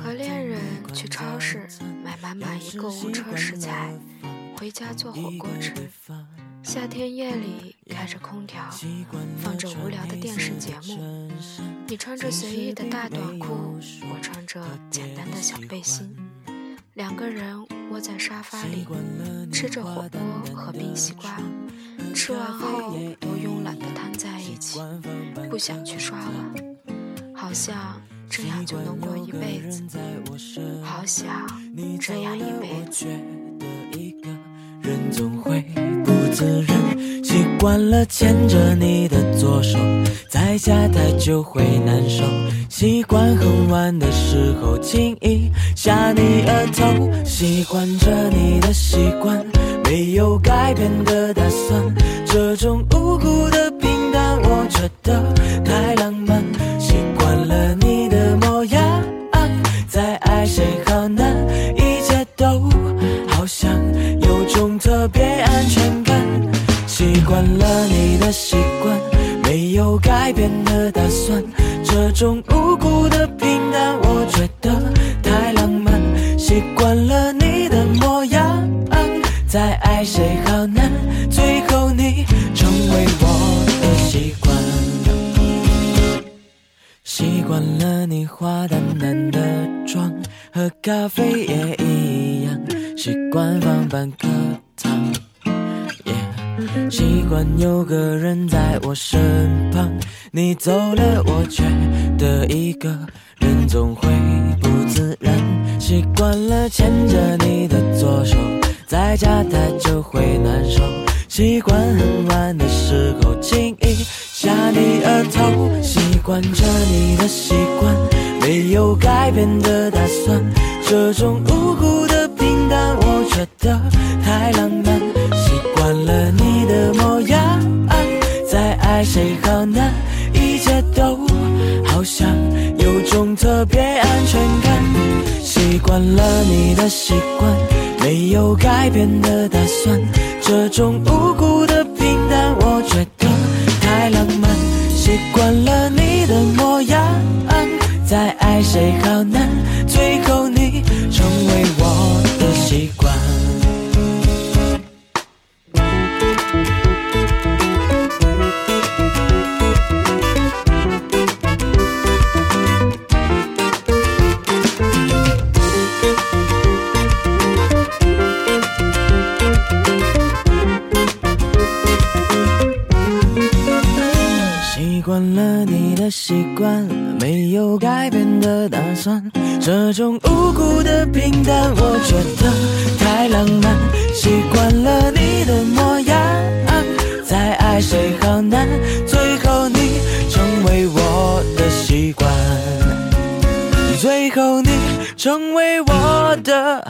和恋人去超市买满满一购物车食材，回家做火锅吃。夏天夜里开着空调，放着无聊的电视节目。你穿着随意的大短裤，我穿着简单的小背心。两个人窝在沙发里，吃着火锅和冰西瓜。吃完后都慵懒地瘫在一起，不想去刷碗。好像这样就能过一辈子，好想这样一辈子。人总会不自然习惯了牵着你的左手，在家太久会难受。习惯很晚的时候亲一下你额头，习惯着你的习惯，没有改变的打算。这种无辜的平淡，我觉得太都好像有种特别安全感，习惯了你的习惯，没有改变的打算。这种无辜的平淡，我觉得太浪漫。习惯了你的模样，再爱谁好难。最后你成为我的习惯，习惯了你化淡淡的妆，喝咖啡也一样，习惯放半颗糖。习惯有个人在我身旁，你走了，我觉得一个人总会不自然。习惯了牵着你的左手，在家太久会难受。习惯很晚的时候亲一下你额头，习惯着你的习惯，没有改变的打算。这种无辜的，觉得太浪漫。习惯了你的模样，再爱谁好难，一切都好像有种特别安全感。习惯了你的习惯，没有改变的打算。这种无辜的平淡，我觉得太浪漫。习惯了你的模样，再爱谁好难，最后惯了你的习惯没有改变的打算，这种无辜的平淡，我觉得太浪漫。习惯了你的模样，再爱谁好难，最后你成为我的习惯，最后你成为我的